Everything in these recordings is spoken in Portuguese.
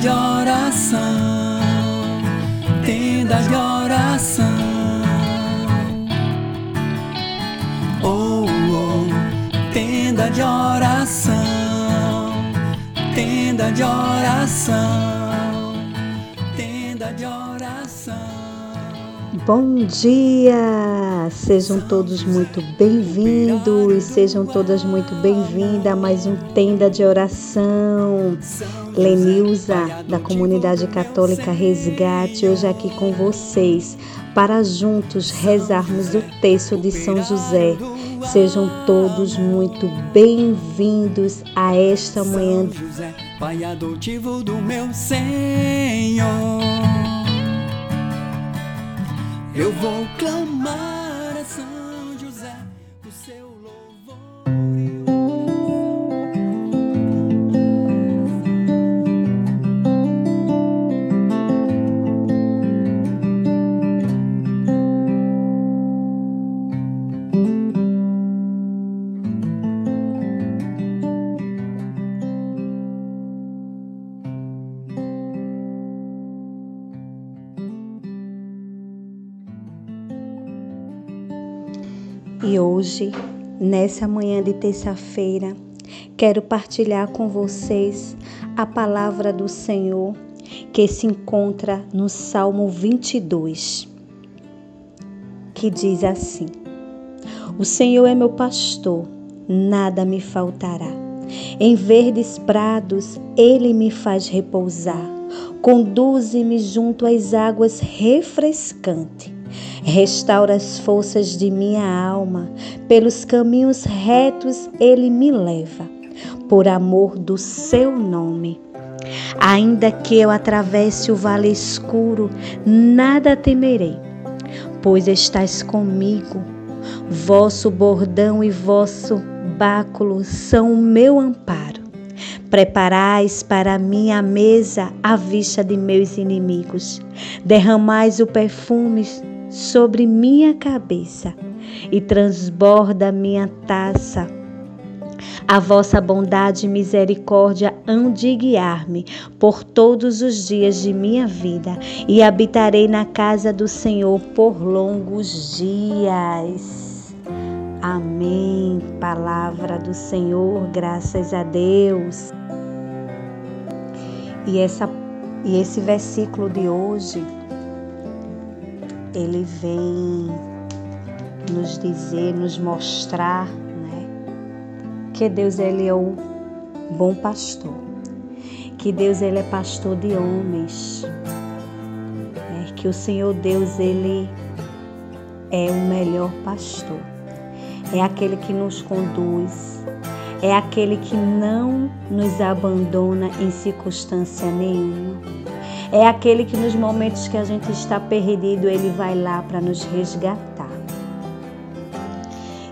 de oração, tenda de oração. Oh, oh, tenda de oração, tenda de oração, tenda de oração. Bom dia! Sejam todos muito bem-vindos, sejam todas muito bem-vindas a mais um Tenda de Oração. Lenilza, da Comunidade Católica Resgate, hoje aqui com vocês, para juntos rezarmos o texto de São José. Sejam todos muito bem-vindos a esta manhã. Pai adotivo do meu Senhor. Eu vou clamar hoje, nessa manhã de terça-feira, quero partilhar com vocês a palavra do Senhor que se encontra no Salmo 22, que diz assim: O Senhor é meu pastor, nada me faltará. Em verdes prados ele me faz repousar, conduze-me junto às águas refrescantes. Restaura as forças de minha alma, pelos caminhos retos ele me leva, por amor do seu nome. Ainda que eu atravesse o vale escuro, nada temerei, pois estás comigo. Vosso bordão e vosso báculo são o meu amparo. Preparais para mim a mesa à vista de meus inimigos. Derramais o perfume sobre minha cabeça e transborda minha taça. A vossa bondade e misericórdia hão de guiar-me por todos os dias de minha vida e habitarei na casa do Senhor por longos dias. Amém. Palavra do Senhor, graças a Deus. E, essa, e esse versículo de hoje ele vem nos dizer, nos mostrar, né, que Deus ele é o bom pastor, que Deus ele é pastor de homens, né, que o Senhor Deus ele é o melhor pastor, é aquele que nos conduz, é aquele que não nos abandona em circunstância nenhuma é aquele que nos momentos que a gente está perdido, ele vai lá para nos resgatar.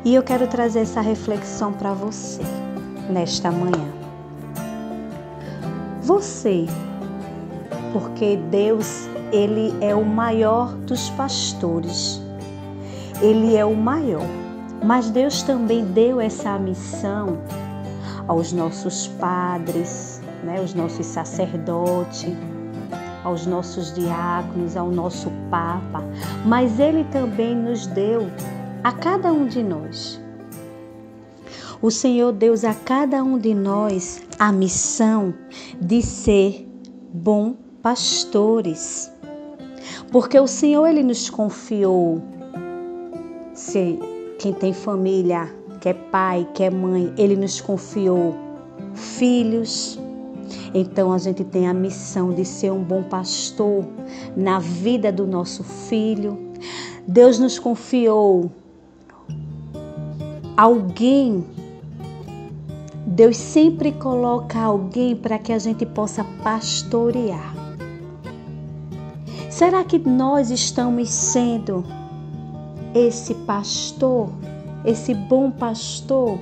E eu quero trazer essa reflexão para você nesta manhã. Você, porque Deus, ele é o maior dos pastores. Ele é o maior. Mas Deus também deu essa missão aos nossos padres, né, os nossos sacerdotes, aos nossos diáconos, ao nosso Papa, mas Ele também nos deu a cada um de nós. O Senhor deu a cada um de nós a missão de ser bom pastores. Porque o Senhor ele nos confiou se quem tem família, que é pai, que é mãe, ele nos confiou filhos, então a gente tem a missão de ser um bom pastor na vida do nosso filho. Deus nos confiou alguém. Deus sempre coloca alguém para que a gente possa pastorear. Será que nós estamos sendo esse pastor, esse bom pastor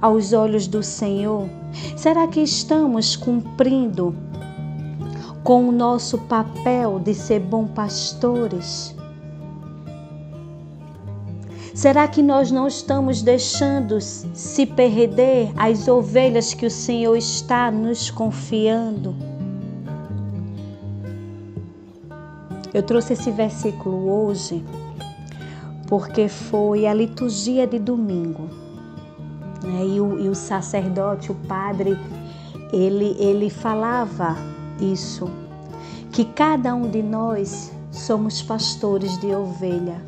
aos olhos do Senhor? Será que estamos cumprindo com o nosso papel de ser bons pastores? Será que nós não estamos deixando se perder as ovelhas que o Senhor está nos confiando? Eu trouxe esse versículo hoje porque foi a liturgia de domingo. Né? E, o, e o sacerdote, o padre, ele, ele falava isso, que cada um de nós somos pastores de ovelha.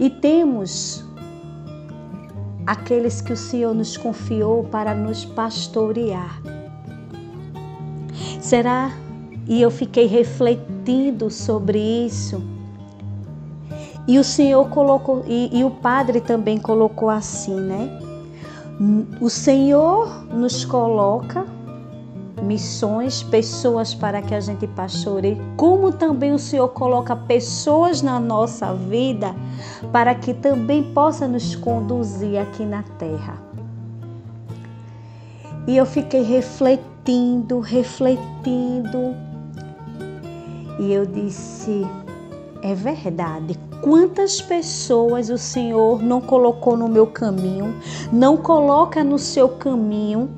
E temos aqueles que o Senhor nos confiou para nos pastorear. Será? E eu fiquei refletindo sobre isso e o Senhor colocou, e, e o Padre também colocou assim, né? O Senhor nos coloca missões, pessoas para que a gente pastoreie, como também o Senhor coloca pessoas na nossa vida para que também possa nos conduzir aqui na terra. E eu fiquei refletindo, refletindo, e eu disse: é verdade, Quantas pessoas o Senhor não colocou no meu caminho, não coloca no seu caminho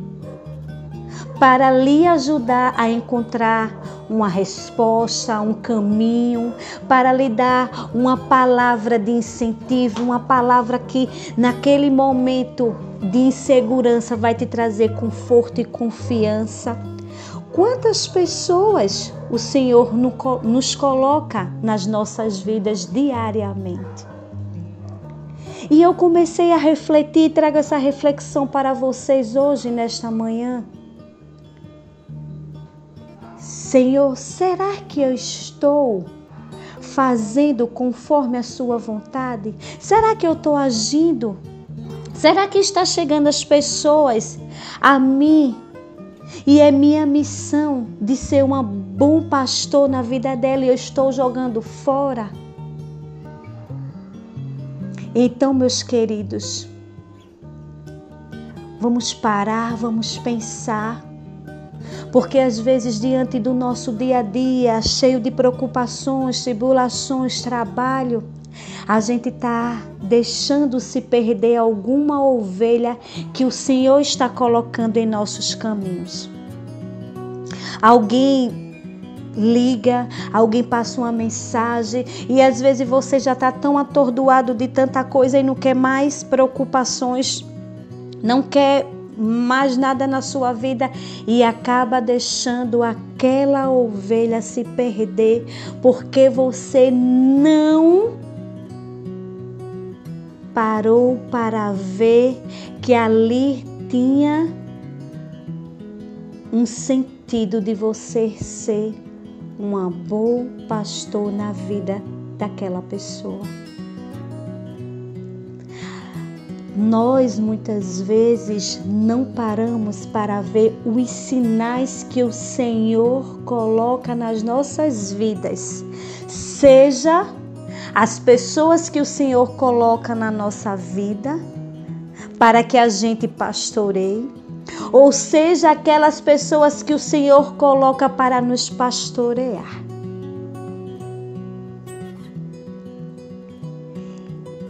para lhe ajudar a encontrar uma resposta, um caminho, para lhe dar uma palavra de incentivo, uma palavra que naquele momento de insegurança vai te trazer conforto e confiança. Quantas pessoas o Senhor nos coloca nas nossas vidas diariamente? E eu comecei a refletir, trago essa reflexão para vocês hoje, nesta manhã. Senhor, será que eu estou fazendo conforme a Sua vontade? Será que eu estou agindo? Será que está chegando as pessoas a mim e é minha missão de ser um bom pastor na vida dela e eu estou jogando fora. Então, meus queridos, vamos parar, vamos pensar. Porque às vezes, diante do nosso dia a dia, cheio de preocupações, tribulações, trabalho, a gente está deixando se perder alguma ovelha que o Senhor está colocando em nossos caminhos. Alguém liga, alguém passa uma mensagem e às vezes você já está tão atordoado de tanta coisa e não quer mais preocupações, não quer mais nada na sua vida e acaba deixando aquela ovelha se perder porque você não parou para ver que ali tinha um sentido de você ser um bom pastor na vida daquela pessoa. Nós muitas vezes não paramos para ver os sinais que o Senhor coloca nas nossas vidas, seja as pessoas que o Senhor coloca na nossa vida para que a gente pastoreie, ou seja, aquelas pessoas que o Senhor coloca para nos pastorear.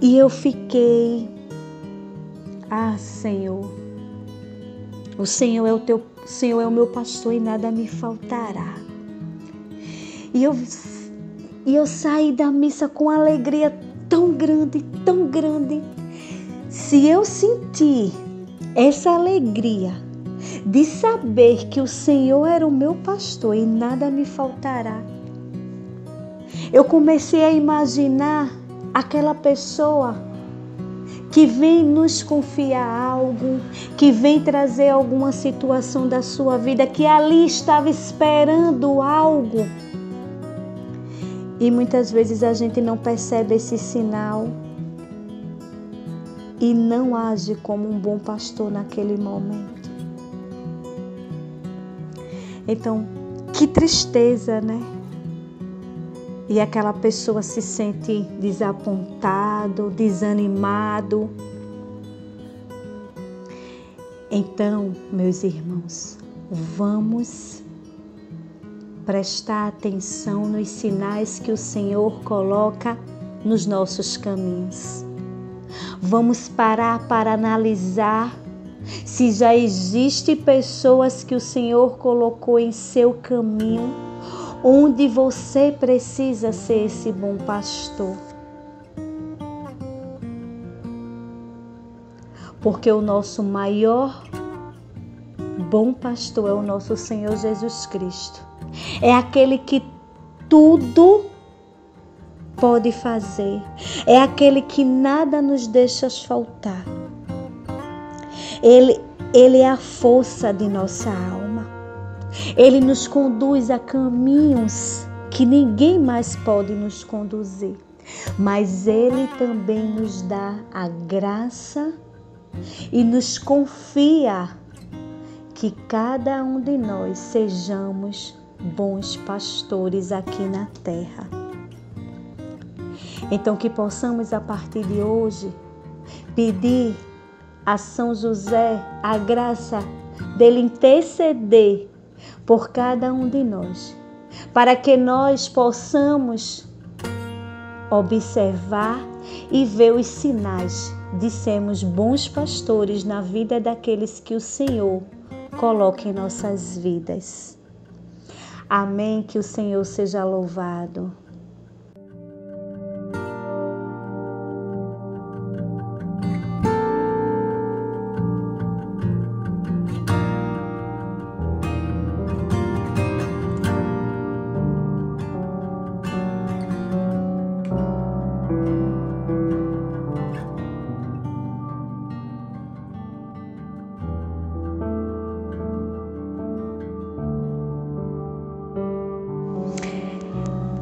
E eu fiquei, ah, Senhor, o Senhor é o teu, o Senhor é o meu pastor e nada me faltará. E eu e eu saí da missa com alegria tão grande, tão grande. Se eu sentir essa alegria de saber que o Senhor era o meu pastor e nada me faltará, eu comecei a imaginar aquela pessoa que vem nos confiar algo, que vem trazer alguma situação da sua vida, que ali estava esperando algo. E muitas vezes a gente não percebe esse sinal e não age como um bom pastor naquele momento. Então, que tristeza, né? E aquela pessoa se sente desapontado, desanimado. Então, meus irmãos, vamos prestar atenção nos sinais que o Senhor coloca nos nossos caminhos. Vamos parar para analisar se já existe pessoas que o Senhor colocou em seu caminho, onde você precisa ser esse bom pastor. Porque o nosso maior bom pastor é o nosso Senhor Jesus Cristo. É aquele que tudo pode fazer. É aquele que nada nos deixa faltar. Ele, ele é a força de nossa alma. Ele nos conduz a caminhos que ninguém mais pode nos conduzir. Mas Ele também nos dá a graça e nos confia que cada um de nós sejamos bons pastores aqui na terra. Então, que possamos a partir de hoje pedir a São José a graça dele interceder por cada um de nós, para que nós possamos observar e ver os sinais de sermos bons pastores na vida daqueles que o Senhor coloca em nossas vidas. Amém. Que o Senhor seja louvado.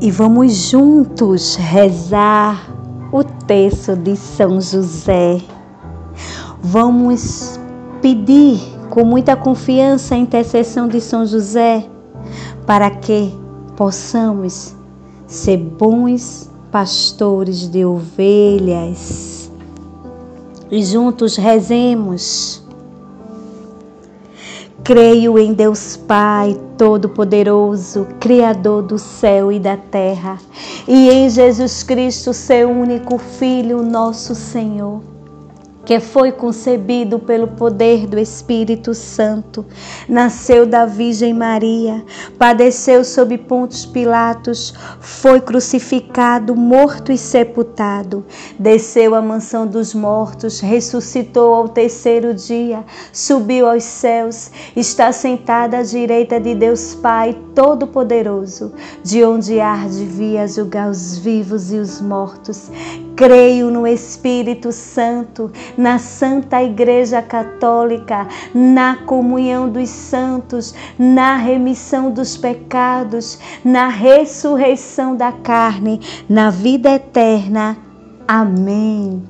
E vamos juntos rezar o texto de São José. Vamos pedir com muita confiança a intercessão de São José para que possamos ser bons pastores de ovelhas. E juntos rezemos. Creio em Deus Pai Todo-Poderoso, Criador do céu e da terra, e em Jesus Cristo, seu único Filho, nosso Senhor que foi concebido pelo poder do Espírito Santo, nasceu da Virgem Maria, padeceu sob Pontos Pilatos, foi crucificado, morto e sepultado, desceu à mansão dos mortos, ressuscitou ao terceiro dia, subiu aos céus, está sentado à direita de Deus Pai Todo-Poderoso, de onde há de vir a julgar os vivos e os mortos. Creio no Espírito Santo, na Santa Igreja Católica, na comunhão dos santos, na remissão dos pecados, na ressurreição da carne, na vida eterna. Amém.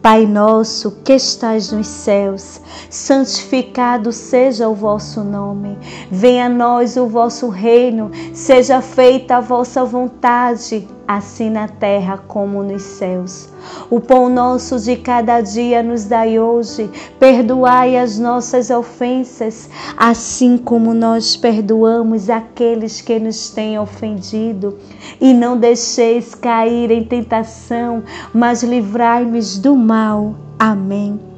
Pai nosso que estais nos céus, santificado seja o vosso nome. Venha a nós o vosso reino, seja feita a vossa vontade assim na terra como nos céus. O pão nosso de cada dia nos dai hoje, perdoai as nossas ofensas, assim como nós perdoamos aqueles que nos têm ofendido. E não deixeis cair em tentação, mas livrai-nos do mal. Amém.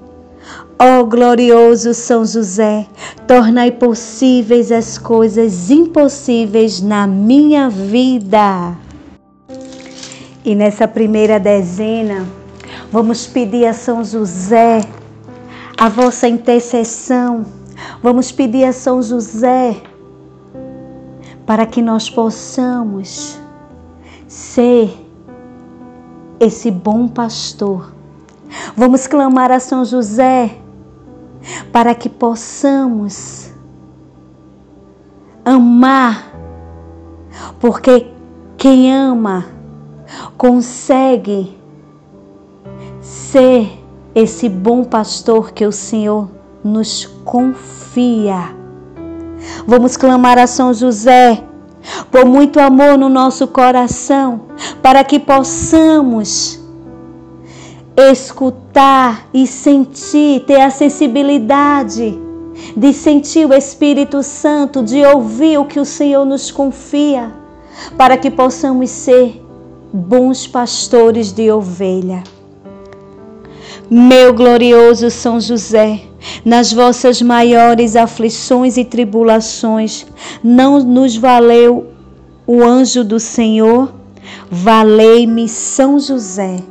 Ó oh, glorioso São José, tornai possíveis as coisas impossíveis na minha vida. E nessa primeira dezena, vamos pedir a São José a vossa intercessão. Vamos pedir a São José para que nós possamos ser esse bom pastor. Vamos clamar a São José para que possamos amar, porque quem ama consegue ser esse bom pastor que o Senhor nos confia. Vamos clamar a São José por muito amor no nosso coração, para que possamos escutar e sentir, ter a sensibilidade de sentir o Espírito Santo, de ouvir o que o Senhor nos confia, para que possamos ser bons pastores de ovelha. Meu glorioso São José, nas vossas maiores aflições e tribulações, não nos valeu o anjo do Senhor? Valei-me São José.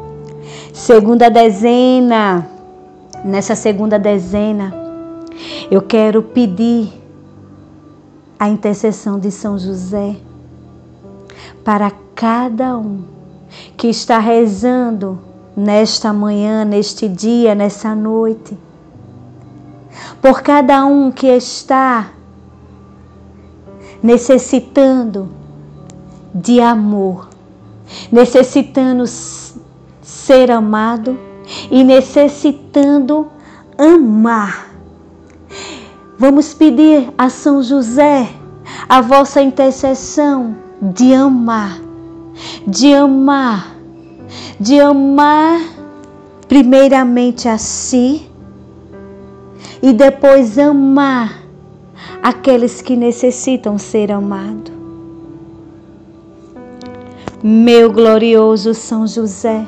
Segunda dezena. Nessa segunda dezena, eu quero pedir a intercessão de São José para cada um que está rezando nesta manhã, neste dia, nessa noite. Por cada um que está necessitando de amor, necessitando ser amado e necessitando amar. Vamos pedir a São José a vossa intercessão de amar, de amar, de amar primeiramente a si e depois amar aqueles que necessitam ser amados. Meu glorioso São José,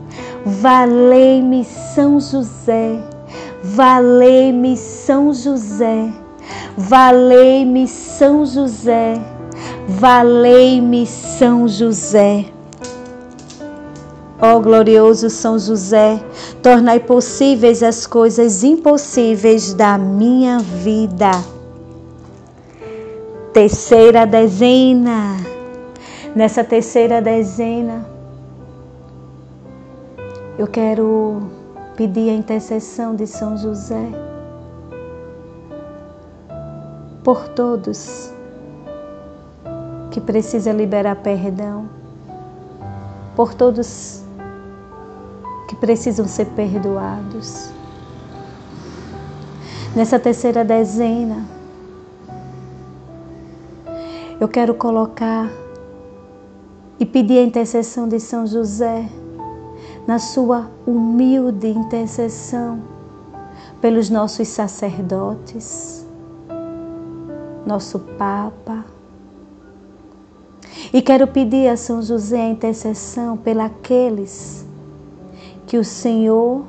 valei-me São José, valei-me São José, valei-me São José, valei-me São José. Ó oh, glorioso São José, tornai possíveis as coisas impossíveis da minha vida. Terceira dezena. Nessa terceira dezena, eu quero pedir a intercessão de São José por todos que precisam liberar perdão, por todos que precisam ser perdoados. Nessa terceira dezena, eu quero colocar e pedir a intercessão de São José, na sua humilde intercessão pelos nossos sacerdotes, nosso Papa. E quero pedir a São José a intercessão pelos que o Senhor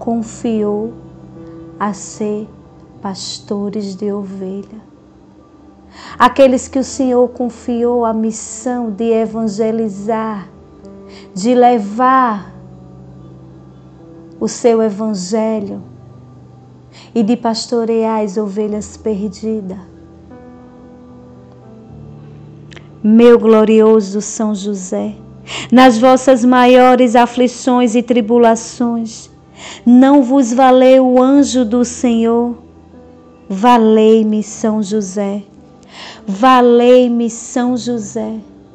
confiou a ser pastores de ovelha. Aqueles que o Senhor confiou a missão de evangelizar, de levar o seu evangelho e de pastorear as ovelhas perdidas. Meu glorioso São José, nas vossas maiores aflições e tribulações. Não vos valeu o anjo do Senhor? Valei-me, São José. Valei-me, São José.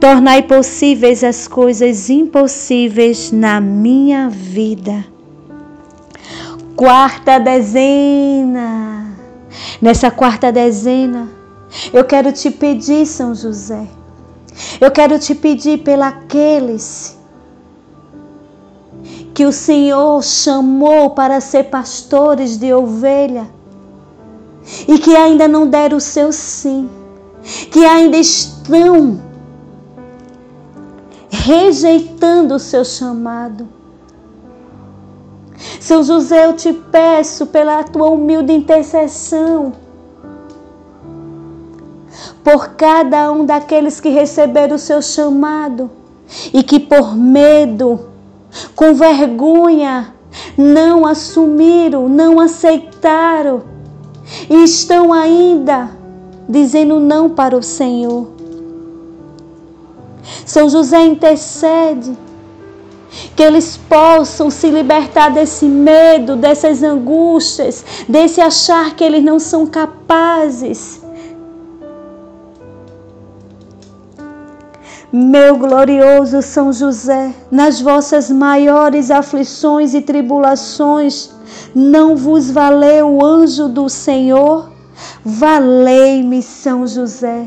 tornai possíveis as coisas impossíveis na minha vida. Quarta dezena. Nessa quarta dezena, eu quero te pedir, São José, eu quero te pedir pelaqueles que o Senhor chamou para ser pastores de ovelha e que ainda não deram o seu sim, que ainda estão rejeitando o seu chamado. São José, eu te peço pela tua humilde intercessão por cada um daqueles que receberam o seu chamado e que por medo com vergonha, não assumiram, não aceitaram e estão ainda dizendo não para o Senhor. São José intercede que eles possam se libertar desse medo, dessas angústias, desse achar que eles não são capazes Meu glorioso São José, nas vossas maiores aflições e tribulações, não vos valeu o anjo do Senhor? Valei-me, São José.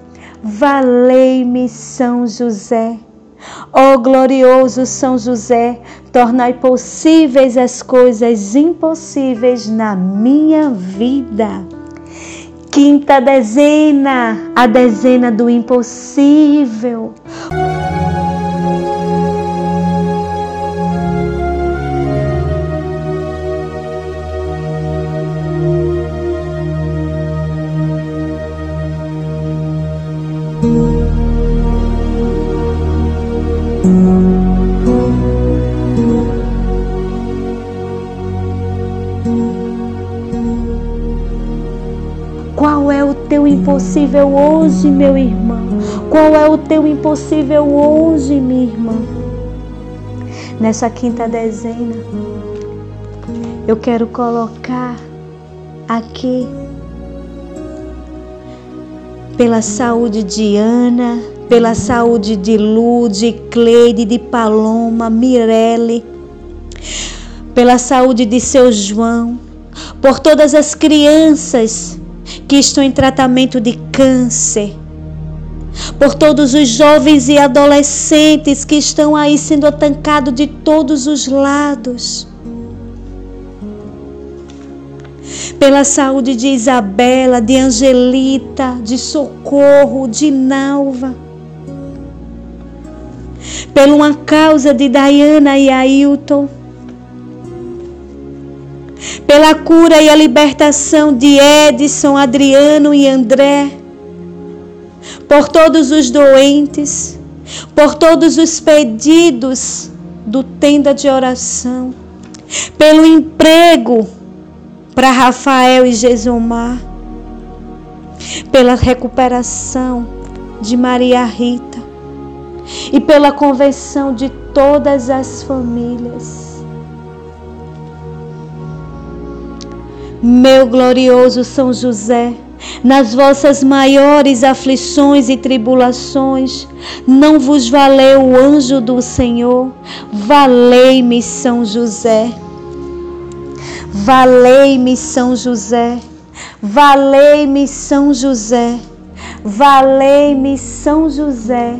valei-me São José. Ó oh, glorioso São José, tornai possíveis as coisas impossíveis na minha vida. Quinta dezena, a dezena do impossível. Qual é o teu impossível hoje, meu irmão? Qual é o teu impossível hoje, minha irmã? Nessa quinta dezena, eu quero colocar aqui pela saúde de Ana, pela saúde de Lu, de Cleide, de Paloma, Mirelle, pela saúde de seu João, por todas as crianças que estão em tratamento de câncer, por todos os jovens e adolescentes que estão aí sendo atancados de todos os lados. Pela saúde de Isabela, de Angelita, de Socorro, de Nalva. Pela uma causa de Diana e Ailton pela cura e a libertação de Edson, Adriano e André, por todos os doentes, por todos os pedidos do tenda de oração, pelo emprego para Rafael e Jesomar, pela recuperação de Maria Rita e pela conversão de todas as famílias. Meu glorioso São José, nas vossas maiores aflições e tribulações, não vos valeu o anjo do Senhor? Valei-me, São José. Valei-me, São José. Valei-me, São José. Valei-me, São José.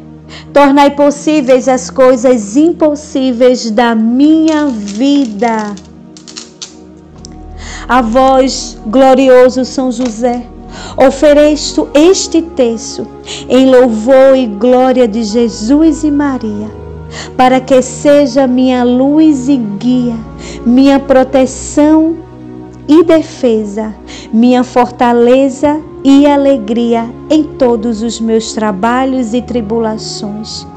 Tornai possíveis as coisas impossíveis da minha vida. A vós, glorioso São José, ofereço este texto em louvor e glória de Jesus e Maria, para que seja minha luz e guia, minha proteção e defesa, minha fortaleza e alegria em todos os meus trabalhos e tribulações,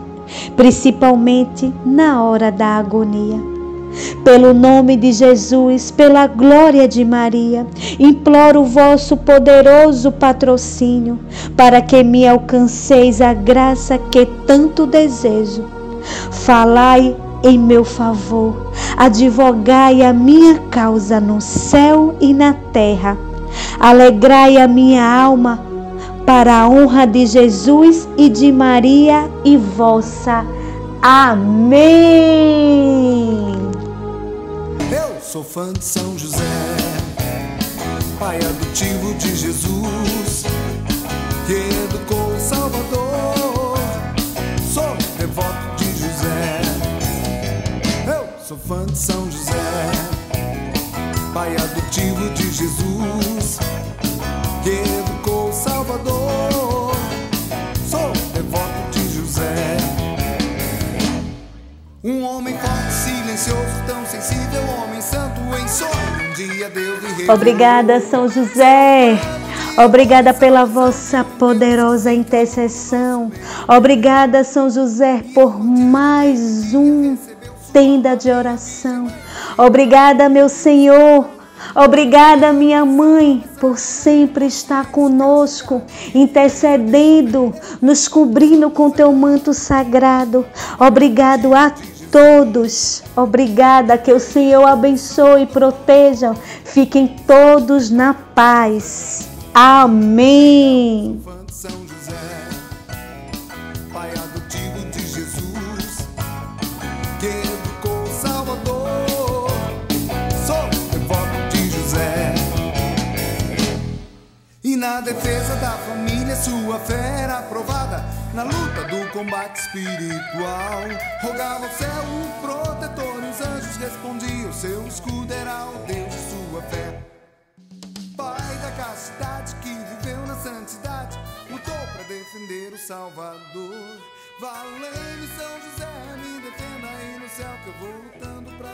principalmente na hora da agonia. Pelo nome de Jesus, pela glória de Maria, imploro o vosso poderoso patrocínio para que me alcanceis a graça que tanto desejo. Falai em meu favor, advogai a minha causa no céu e na terra. Alegrai a minha alma para a honra de Jesus e de Maria e vossa. Amém. Eu sou fã de São José, pai adotivo de Jesus, que educou o Salvador. Sou devoto de José. Eu sou fã de São José, pai adotivo de Jesus, que educou o Salvador. Sou devoto de José. Um homem forte, silencioso, tão sensível, homem santo em sonho. Um dia Deus lhe. Obrigada, São José. Obrigada pela vossa poderosa intercessão. Obrigada, São José, por mais um tenda de oração. Obrigada, meu Senhor. Obrigada, minha mãe, por sempre estar conosco, intercedendo, nos cobrindo com teu manto sagrado. Obrigado a todos. Obrigada, que o Senhor abençoe e proteja. Fiquem todos na paz. Amém. Na defesa da família, sua fé era aprovada. Na luta do combate espiritual, rogava ao céu um protetor. E os anjos respondiam: Seu escudo era o Deus de sua fé. Pai da castidade que viveu na santidade, lutou para defender o Salvador. Valei-me São José, me defenda aí no céu que eu vou lutando pra